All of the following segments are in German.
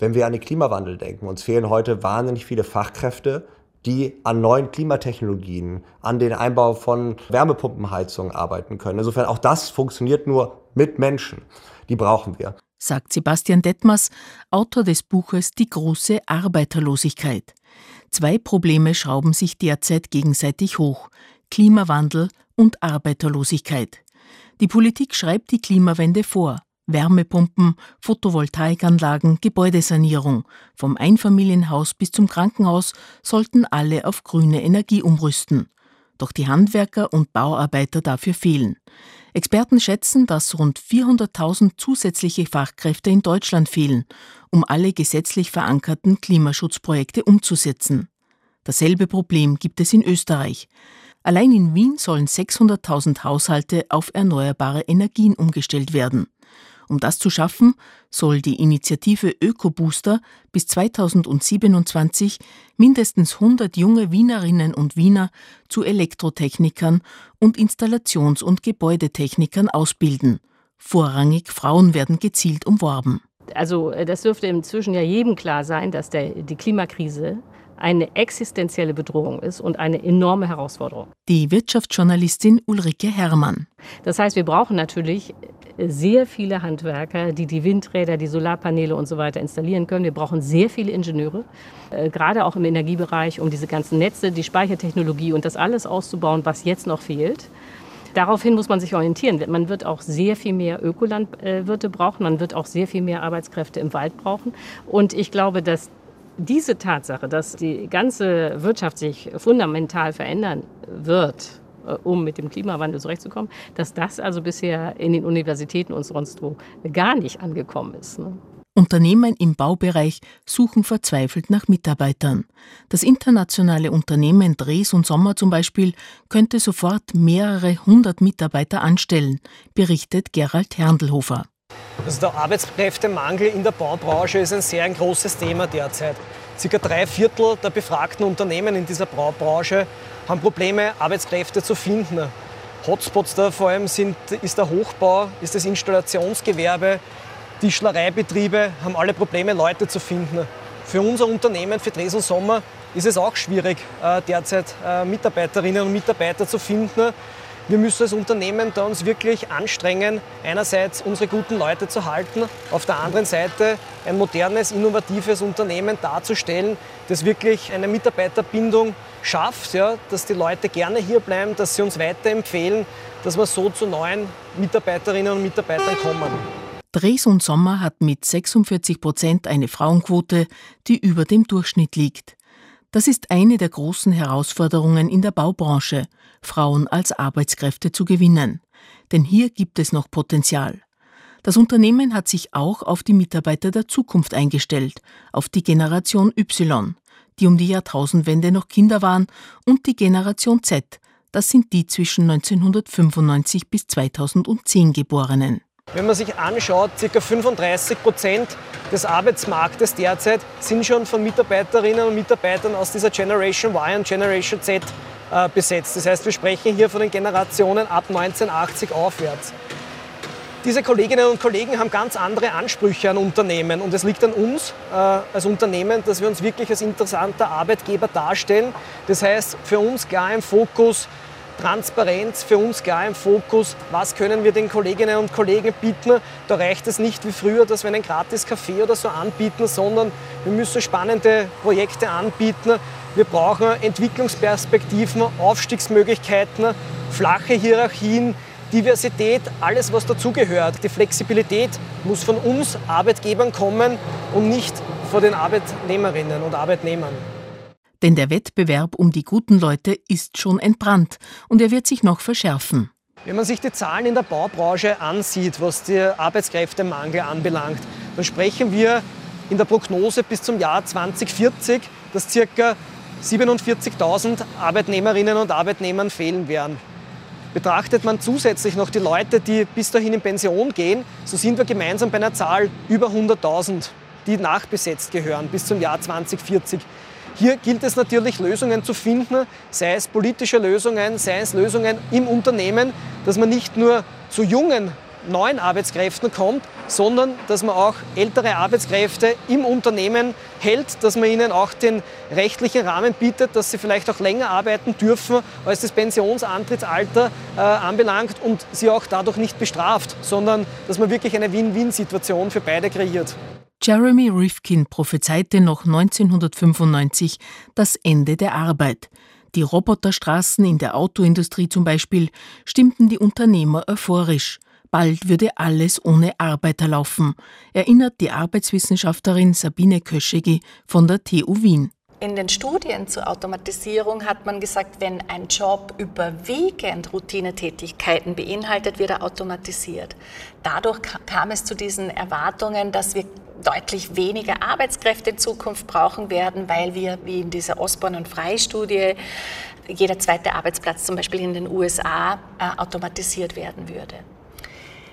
Wenn wir an den Klimawandel denken, uns fehlen heute wahnsinnig viele Fachkräfte, die an neuen Klimatechnologien, an den Einbau von Wärmepumpenheizungen arbeiten können. Insofern auch das funktioniert nur mit Menschen. Die brauchen wir. Sagt Sebastian Detmers, Autor des Buches Die große Arbeiterlosigkeit. Zwei Probleme schrauben sich derzeit gegenseitig hoch. Klimawandel und Arbeiterlosigkeit. Die Politik schreibt die Klimawende vor. Wärmepumpen, Photovoltaikanlagen, Gebäudesanierung. Vom Einfamilienhaus bis zum Krankenhaus sollten alle auf grüne Energie umrüsten. Doch die Handwerker und Bauarbeiter dafür fehlen. Experten schätzen, dass rund 400.000 zusätzliche Fachkräfte in Deutschland fehlen, um alle gesetzlich verankerten Klimaschutzprojekte umzusetzen. Dasselbe Problem gibt es in Österreich. Allein in Wien sollen 600.000 Haushalte auf erneuerbare Energien umgestellt werden. Um das zu schaffen, soll die Initiative Ökobooster bis 2027 mindestens 100 junge Wienerinnen und Wiener zu Elektrotechnikern und Installations- und Gebäudetechnikern ausbilden. Vorrangig Frauen werden gezielt umworben. Also äh, das dürfte inzwischen ja jedem klar sein, dass der, die Klimakrise eine existenzielle Bedrohung ist und eine enorme Herausforderung. Die Wirtschaftsjournalistin Ulrike Herrmann. Das heißt, wir brauchen natürlich sehr viele Handwerker, die die Windräder, die Solarpaneele und so weiter installieren können. Wir brauchen sehr viele Ingenieure, äh, gerade auch im Energiebereich, um diese ganzen Netze, die Speichertechnologie und das alles auszubauen, was jetzt noch fehlt. Daraufhin muss man sich orientieren. Man wird auch sehr viel mehr Ökolandwirte brauchen, man wird auch sehr viel mehr Arbeitskräfte im Wald brauchen. Und ich glaube, dass diese Tatsache, dass die ganze Wirtschaft sich fundamental verändern wird, um mit dem Klimawandel zurechtzukommen, dass das also bisher in den Universitäten und sonst wo gar nicht angekommen ist. Ne? Unternehmen im Baubereich suchen verzweifelt nach Mitarbeitern. Das internationale Unternehmen Dres und Sommer zum Beispiel könnte sofort mehrere hundert Mitarbeiter anstellen, berichtet Gerald Herndlhofer. Also der Arbeitskräftemangel in der Baubranche ist ein sehr ein großes Thema derzeit. Circa drei Viertel der befragten Unternehmen in dieser Baubranche haben Probleme, Arbeitskräfte zu finden. Hotspots da vor allem sind, ist der Hochbau, ist das Installationsgewerbe, Tischlereibetriebe haben alle Probleme, Leute zu finden. Für unser Unternehmen, für Dresden Sommer, ist es auch schwierig, äh, derzeit äh, Mitarbeiterinnen und Mitarbeiter zu finden. Wir müssen als Unternehmen da uns wirklich anstrengen, einerseits unsere guten Leute zu halten, auf der anderen Seite ein modernes, innovatives Unternehmen darzustellen, das wirklich eine Mitarbeiterbindung schafft, ja, dass die Leute gerne hier bleiben, dass sie uns weiterempfehlen, dass wir so zu neuen Mitarbeiterinnen und Mitarbeitern kommen. Dres und Sommer hat mit 46 Prozent eine Frauenquote, die über dem Durchschnitt liegt. Das ist eine der großen Herausforderungen in der Baubranche, Frauen als Arbeitskräfte zu gewinnen. Denn hier gibt es noch Potenzial. Das Unternehmen hat sich auch auf die Mitarbeiter der Zukunft eingestellt, auf die Generation Y, die um die Jahrtausendwende noch Kinder waren, und die Generation Z, das sind die zwischen 1995 bis 2010 Geborenen. Wenn man sich anschaut, ca. 35 Prozent des Arbeitsmarktes derzeit sind schon von Mitarbeiterinnen und Mitarbeitern aus dieser Generation Y und Generation Z äh, besetzt. Das heißt, wir sprechen hier von den Generationen ab 1980 aufwärts. Diese Kolleginnen und Kollegen haben ganz andere Ansprüche an Unternehmen und es liegt an uns äh, als Unternehmen, dass wir uns wirklich als interessanter Arbeitgeber darstellen. Das heißt, für uns klar im Fokus Transparenz für uns klar im Fokus. Was können wir den Kolleginnen und Kollegen bieten? Da reicht es nicht wie früher, dass wir einen gratis Kaffee oder so anbieten, sondern wir müssen spannende Projekte anbieten. Wir brauchen Entwicklungsperspektiven, Aufstiegsmöglichkeiten, flache Hierarchien, Diversität, alles was dazugehört. Die Flexibilität muss von uns Arbeitgebern kommen und nicht von den Arbeitnehmerinnen und Arbeitnehmern. Denn der Wettbewerb um die guten Leute ist schon entbrannt und er wird sich noch verschärfen. Wenn man sich die Zahlen in der Baubranche ansieht, was den Arbeitskräftemangel anbelangt, dann sprechen wir in der Prognose bis zum Jahr 2040, dass ca. 47.000 Arbeitnehmerinnen und Arbeitnehmern fehlen werden. Betrachtet man zusätzlich noch die Leute, die bis dahin in Pension gehen, so sind wir gemeinsam bei einer Zahl über 100.000, die nachbesetzt gehören bis zum Jahr 2040. Hier gilt es natürlich, Lösungen zu finden, sei es politische Lösungen, sei es Lösungen im Unternehmen, dass man nicht nur zu jungen neuen Arbeitskräften kommt, sondern dass man auch ältere Arbeitskräfte im Unternehmen hält, dass man ihnen auch den rechtlichen Rahmen bietet, dass sie vielleicht auch länger arbeiten dürfen, als das Pensionsantrittsalter äh, anbelangt und sie auch dadurch nicht bestraft, sondern dass man wirklich eine Win-Win-Situation für beide kreiert. Jeremy Rifkin prophezeite noch 1995 das Ende der Arbeit. Die Roboterstraßen in der Autoindustrie zum Beispiel stimmten die Unternehmer euphorisch. Bald würde alles ohne Arbeiter laufen, erinnert die Arbeitswissenschaftlerin Sabine Köschegi von der TU Wien. In den Studien zur Automatisierung hat man gesagt, wenn ein Job überwiegend Routinetätigkeiten beinhaltet, wird er automatisiert. Dadurch kam es zu diesen Erwartungen, dass wir deutlich weniger Arbeitskräfte in Zukunft brauchen werden, weil wir, wie in dieser Osborne- und Frey-Studie, jeder zweite Arbeitsplatz zum Beispiel in den USA äh, automatisiert werden würde.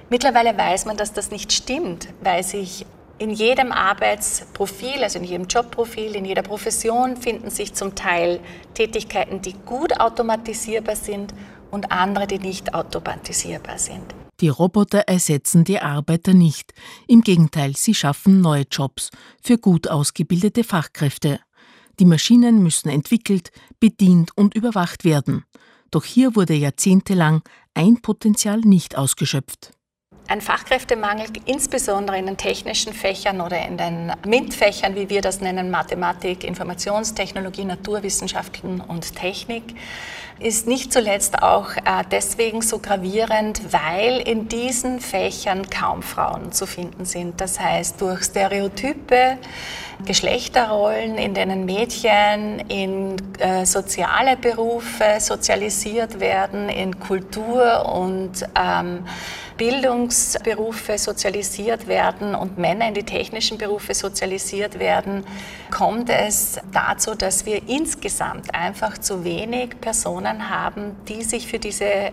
Mittlerweile weiß man, dass das nicht stimmt, weil sich in jedem Arbeitsprofil, also in jedem Jobprofil, in jeder Profession finden sich zum Teil Tätigkeiten, die gut automatisierbar sind und andere, die nicht automatisierbar sind. Die Roboter ersetzen die Arbeiter nicht. Im Gegenteil, sie schaffen neue Jobs für gut ausgebildete Fachkräfte. Die Maschinen müssen entwickelt, bedient und überwacht werden. Doch hier wurde jahrzehntelang ein Potenzial nicht ausgeschöpft. Ein Fachkräftemangel, insbesondere in den technischen Fächern oder in den MINT-Fächern, wie wir das nennen, Mathematik, Informationstechnologie, Naturwissenschaften und Technik, ist nicht zuletzt auch äh, deswegen so gravierend, weil in diesen Fächern kaum Frauen zu finden sind. Das heißt, durch Stereotype, Geschlechterrollen, in denen Mädchen in äh, soziale Berufe sozialisiert werden, in Kultur und ähm, Bildungsberufe sozialisiert werden und Männer in die technischen Berufe sozialisiert werden, kommt es dazu, dass wir insgesamt einfach zu wenig Personen haben, die sich für diese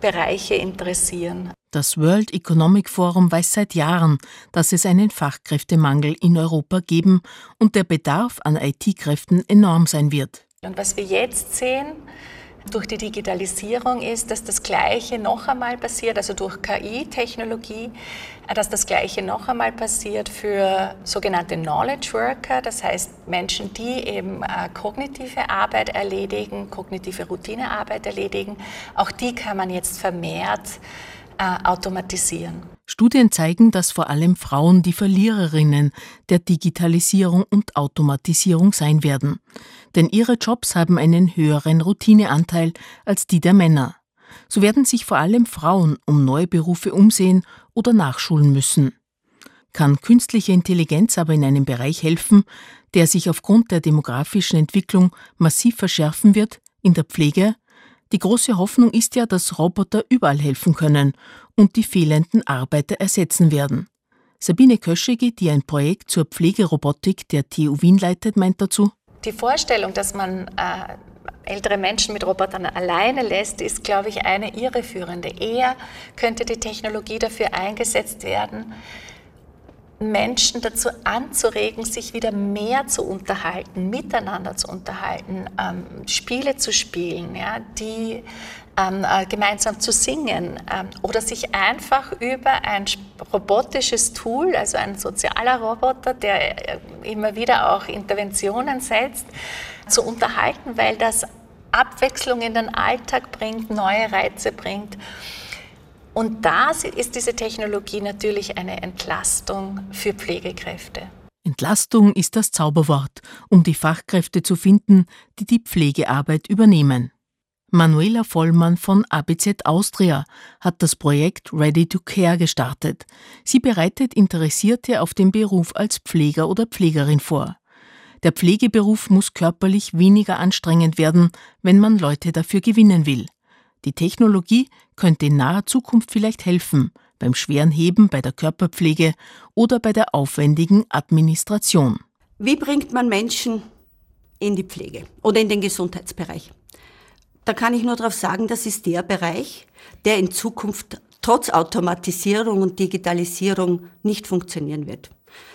Bereiche interessieren. Das World Economic Forum weiß seit Jahren, dass es einen Fachkräftemangel in Europa geben und der Bedarf an IT-Kräften enorm sein wird. Und was wir jetzt sehen, durch die Digitalisierung ist, dass das Gleiche noch einmal passiert, also durch KI-Technologie, dass das Gleiche noch einmal passiert für sogenannte Knowledge Worker, das heißt Menschen, die eben äh, kognitive Arbeit erledigen, kognitive Routinearbeit erledigen. Auch die kann man jetzt vermehrt äh, automatisieren. Studien zeigen, dass vor allem Frauen die Verliererinnen der Digitalisierung und Automatisierung sein werden. Denn ihre Jobs haben einen höheren Routineanteil als die der Männer. So werden sich vor allem Frauen um neue Berufe umsehen oder nachschulen müssen. Kann künstliche Intelligenz aber in einem Bereich helfen, der sich aufgrund der demografischen Entwicklung massiv verschärfen wird, in der Pflege, die große Hoffnung ist ja, dass Roboter überall helfen können und die fehlenden Arbeiter ersetzen werden. Sabine Köschegi, die ein Projekt zur Pflegerobotik der TU Wien leitet, meint dazu, die Vorstellung, dass man äh, ältere Menschen mit Robotern alleine lässt, ist, glaube ich, eine irreführende. Eher könnte die Technologie dafür eingesetzt werden, Menschen dazu anzuregen, sich wieder mehr zu unterhalten, miteinander zu unterhalten, ähm, Spiele zu spielen, ja, die ähm, äh, gemeinsam zu singen ähm, oder sich einfach über ein robotisches Tool, also ein sozialer Roboter, der äh, immer wieder auch Interventionen setzt, zu unterhalten, weil das Abwechslung in den Alltag bringt, neue Reize bringt. Und da ist diese Technologie natürlich eine Entlastung für Pflegekräfte. Entlastung ist das Zauberwort, um die Fachkräfte zu finden, die die Pflegearbeit übernehmen. Manuela Vollmann von ABZ Austria hat das Projekt Ready to Care gestartet. Sie bereitet Interessierte auf den Beruf als Pfleger oder Pflegerin vor. Der Pflegeberuf muss körperlich weniger anstrengend werden, wenn man Leute dafür gewinnen will. Die Technologie könnte in naher Zukunft vielleicht helfen, beim schweren Heben bei der Körperpflege oder bei der aufwendigen Administration. Wie bringt man Menschen in die Pflege oder in den Gesundheitsbereich? Da kann ich nur darauf sagen, das ist der Bereich, der in Zukunft trotz Automatisierung und Digitalisierung nicht funktionieren wird.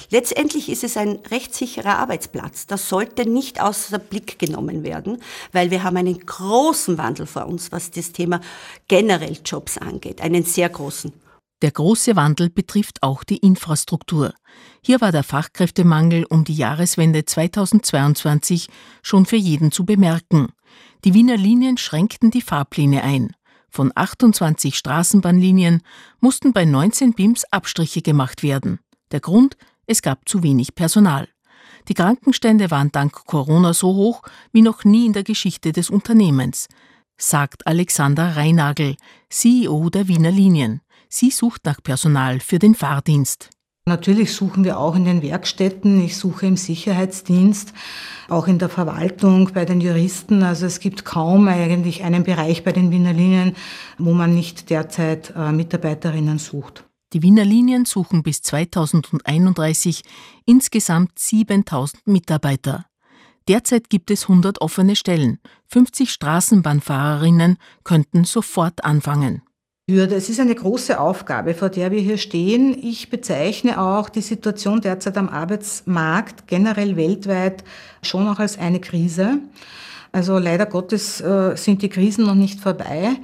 Letztendlich ist es ein rechtssicherer Arbeitsplatz. Das sollte nicht außer Blick genommen werden, weil wir haben einen großen Wandel vor uns, was das Thema generell Jobs angeht, einen sehr großen. Der große Wandel betrifft auch die Infrastruktur. Hier war der Fachkräftemangel um die Jahreswende 2022 schon für jeden zu bemerken. Die Wiener Linien schränkten die Fahrpläne ein. Von 28 Straßenbahnlinien mussten bei 19 BIMs Abstriche gemacht werden. Der Grund, es gab zu wenig Personal. Die Krankenstände waren dank Corona so hoch wie noch nie in der Geschichte des Unternehmens, sagt Alexander Reinagel, CEO der Wiener Linien. Sie sucht nach Personal für den Fahrdienst. Natürlich suchen wir auch in den Werkstätten, ich suche im Sicherheitsdienst, auch in der Verwaltung, bei den Juristen. Also es gibt kaum eigentlich einen Bereich bei den Wiener Linien, wo man nicht derzeit äh, Mitarbeiterinnen sucht. Die Wiener Linien suchen bis 2031 insgesamt 7000 Mitarbeiter. Derzeit gibt es 100 offene Stellen. 50 Straßenbahnfahrerinnen könnten sofort anfangen. Es ist eine große Aufgabe, vor der wir hier stehen. Ich bezeichne auch die Situation derzeit am Arbeitsmarkt generell weltweit schon auch als eine Krise. Also leider Gottes äh, sind die Krisen noch nicht vorbei.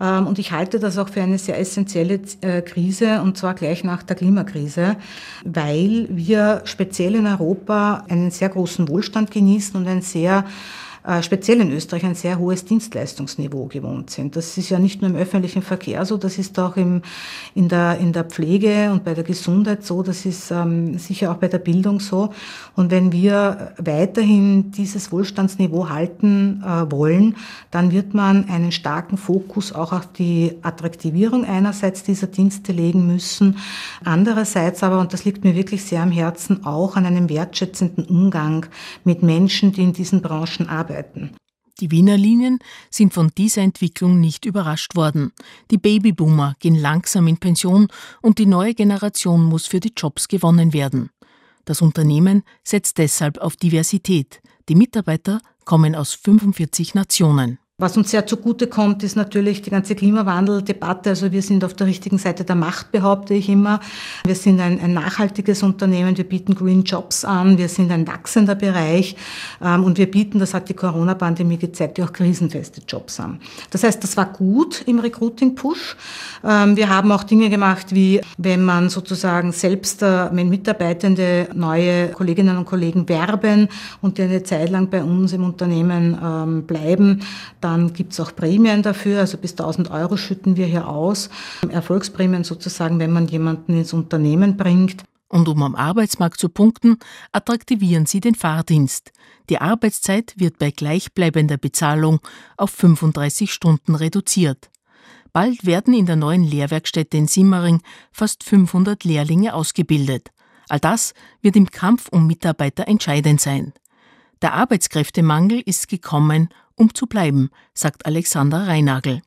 Ähm, und ich halte das auch für eine sehr essentielle äh, Krise, und zwar gleich nach der Klimakrise, weil wir speziell in Europa einen sehr großen Wohlstand genießen und ein sehr speziell in Österreich ein sehr hohes Dienstleistungsniveau gewohnt sind. Das ist ja nicht nur im öffentlichen Verkehr so, das ist auch im, in, der, in der Pflege und bei der Gesundheit so, das ist ähm, sicher auch bei der Bildung so. Und wenn wir weiterhin dieses Wohlstandsniveau halten äh, wollen, dann wird man einen starken Fokus auch auf die Attraktivierung einerseits dieser Dienste legen müssen, andererseits aber, und das liegt mir wirklich sehr am Herzen, auch an einem wertschätzenden Umgang mit Menschen, die in diesen Branchen arbeiten arbeiten. Die Wiener Linien sind von dieser Entwicklung nicht überrascht worden. Die Babyboomer gehen langsam in Pension und die neue Generation muss für die Jobs gewonnen werden. Das Unternehmen setzt deshalb auf Diversität. Die Mitarbeiter kommen aus 45 Nationen. Was uns sehr zugute kommt, ist natürlich die ganze Klimawandeldebatte. Also wir sind auf der richtigen Seite der Macht, behaupte ich immer. Wir sind ein, ein nachhaltiges Unternehmen, wir bieten Green Jobs an, wir sind ein wachsender Bereich ähm, und wir bieten, das hat die Corona-Pandemie gezeigt, auch krisenfeste Jobs an. Das heißt, das war gut im Recruiting-Push. Ähm, wir haben auch Dinge gemacht, wie wenn man sozusagen selbst, äh, wenn Mitarbeitende neue Kolleginnen und Kollegen werben und die eine Zeit lang bei uns im Unternehmen ähm, bleiben, dann gibt es auch Prämien dafür, also bis 1000 Euro schütten wir hier aus. Erfolgsprämien sozusagen, wenn man jemanden ins Unternehmen bringt. Und um am Arbeitsmarkt zu punkten, attraktivieren sie den Fahrdienst. Die Arbeitszeit wird bei gleichbleibender Bezahlung auf 35 Stunden reduziert. Bald werden in der neuen Lehrwerkstätte in Simmering fast 500 Lehrlinge ausgebildet. All das wird im Kampf um Mitarbeiter entscheidend sein. Der Arbeitskräftemangel ist gekommen, um zu bleiben, sagt Alexander Reinagel.